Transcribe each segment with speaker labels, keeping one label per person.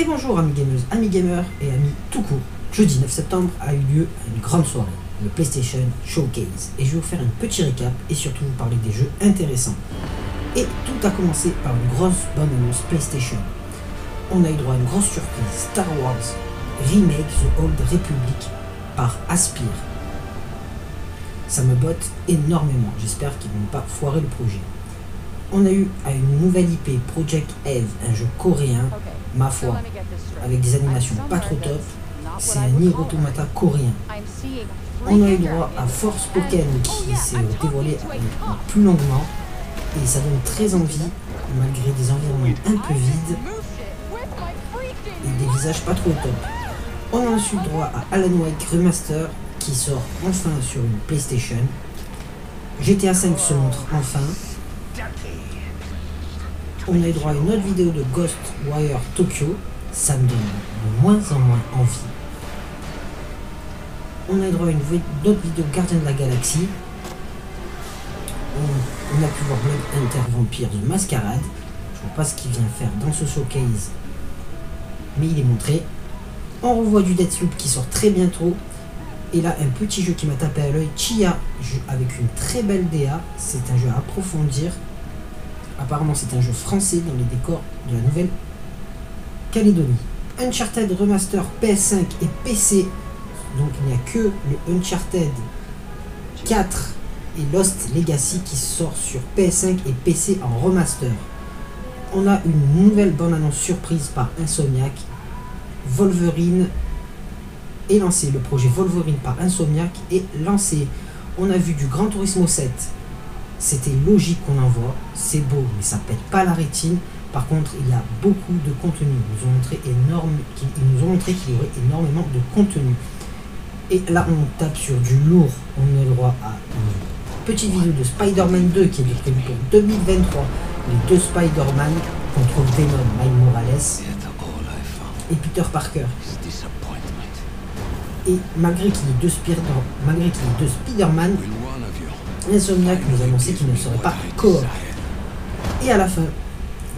Speaker 1: Et bonjour amis gamers, amis gamers et amis tout court. Jeudi 9 septembre a eu lieu une grande soirée, le PlayStation Showcase. Et je vais vous faire un petit récap et surtout vous parler des jeux intéressants. Et tout a commencé par une grosse bonne annonce PlayStation. On a eu droit à une grosse surprise, Star Wars Remake The Old Republic par Aspire. Ça me botte énormément, j'espère qu'ils ne vont pas foirer le projet. On a eu à une nouvelle IP, Project Eve, un jeu coréen, ma foi, avec des animations pas trop top. C'est un Nier Automata coréen. On a eu droit à Force Pokémon qui s'est dévoilé plus longuement et ça donne très envie malgré des environnements un peu vides et des visages pas trop top. On a ensuite droit à Alan Wake Remaster qui sort enfin sur une PlayStation. GTA 5 se montre enfin. On a eu droit à une autre vidéo de Ghostwire Tokyo. Ça me donne de moins en moins envie. On a eu droit à une autre vidéo Gardien de la Galaxie. On, a pu voir Blood Hunter Vampire de Mascarade. Je vois pas ce qu'il vient faire dans ce showcase. Mais il est montré. On revoit du Deathloop qui sort très bientôt. Et là, un petit jeu qui m'a tapé à l'œil, Chia, avec une très belle DA. C'est un jeu à approfondir. Apparemment, c'est un jeu français dans les décors de la Nouvelle-Calédonie. Uncharted Remaster PS5 et PC. Donc, il n'y a que le Uncharted 4 et Lost Legacy qui sort sur PS5 et PC en remaster. On a une nouvelle bande-annonce surprise par Insomniac. Wolverine est lancé. Le projet Wolverine par Insomniac est lancé. On a vu du Grand Turismo 7 c'était logique qu'on en voit, c'est beau, mais ça pète pas la rétine. Par contre, il y a beaucoup de contenu. Ils nous ont montré, énorme, qu'il y aurait énormément de contenu. Et là, on tape sur du lourd. On a le droit à une petite vidéo de Spider-Man 2 qui est prévue pour 2023. Les deux Spider-Man contre Venom, Miles Morales et Peter Parker. Et malgré qu'il y ait deux Spider-Man, Insomniac nous annonçait qu'il ne serait pas coop. Et à la fin,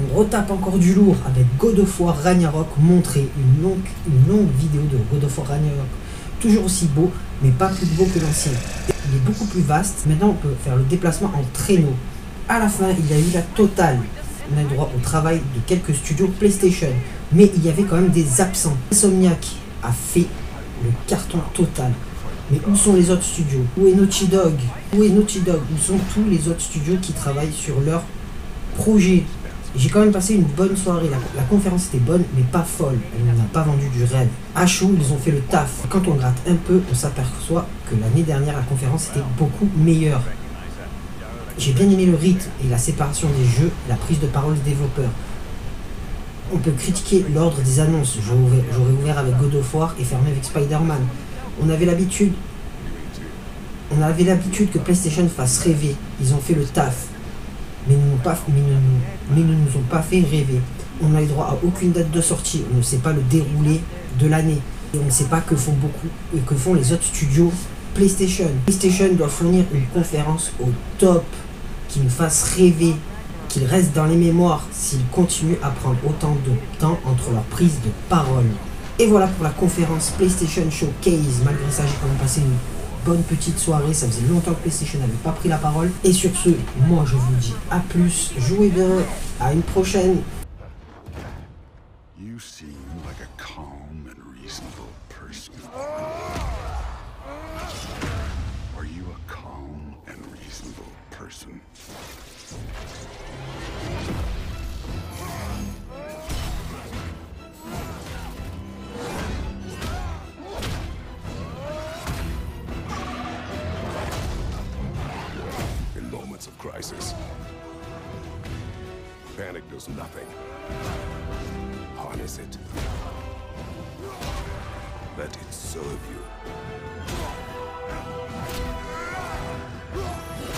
Speaker 1: on retape encore du lourd avec God of War Ragnarok montré une longue, une longue vidéo de God of War Ragnarok. Toujours aussi beau, mais pas plus beau que l'ancien. Il est beaucoup plus vaste. Maintenant, on peut faire le déplacement en traîneau. À la fin, il y a eu la totale. On a droit au travail de quelques studios PlayStation. Mais il y avait quand même des absents. Insomniac a fait le carton total. Mais où sont les autres studios? Où est Naughty Dog? Où est Naughty Dog? Où sont tous les autres studios qui travaillent sur leur projet? J'ai quand même passé une bonne soirée. La, conférence était bonne, mais pas folle. Elle n'a pas vendu du rêve. À Chou, ils ont fait le taf. Quand on gratte un peu, on s'aperçoit que l'année dernière, la conférence était beaucoup meilleure. J'ai bien aimé le rythme et la séparation des jeux, la prise de parole des développeurs. On peut critiquer l'ordre des annonces. J'aurais ouvert avec God of War et fermé avec Spider-Man. On avait l'habitude. Que PlayStation fasse rêver. Ils ont fait le taf. Mais, pas, mais, ne, nous ont pas fait rêver. On n'a eu droit à aucune date de sortie. On ne sait pas le déroulé de l'année. Et on ne sait pas que font beaucoup et que font les autres studios PlayStation. PlayStation doit fournir une conférence au top qui nous fasse rêver, qu'il reste dans les mémoires s'il continue à prendre autant de temps entre leurs prises de parole. Et voilà pour la conférence PlayStation Showcase. Malgré ça, j'ai quand même passé une bonne petite soirée. Ça faisait longtemps que PlayStation n'avait pas pris la parole. Et sur ce, moi je vous dis à plus. Jouez bien. À une prochaine. Crisis. Panic does nothing. Harness it. Let it serve you.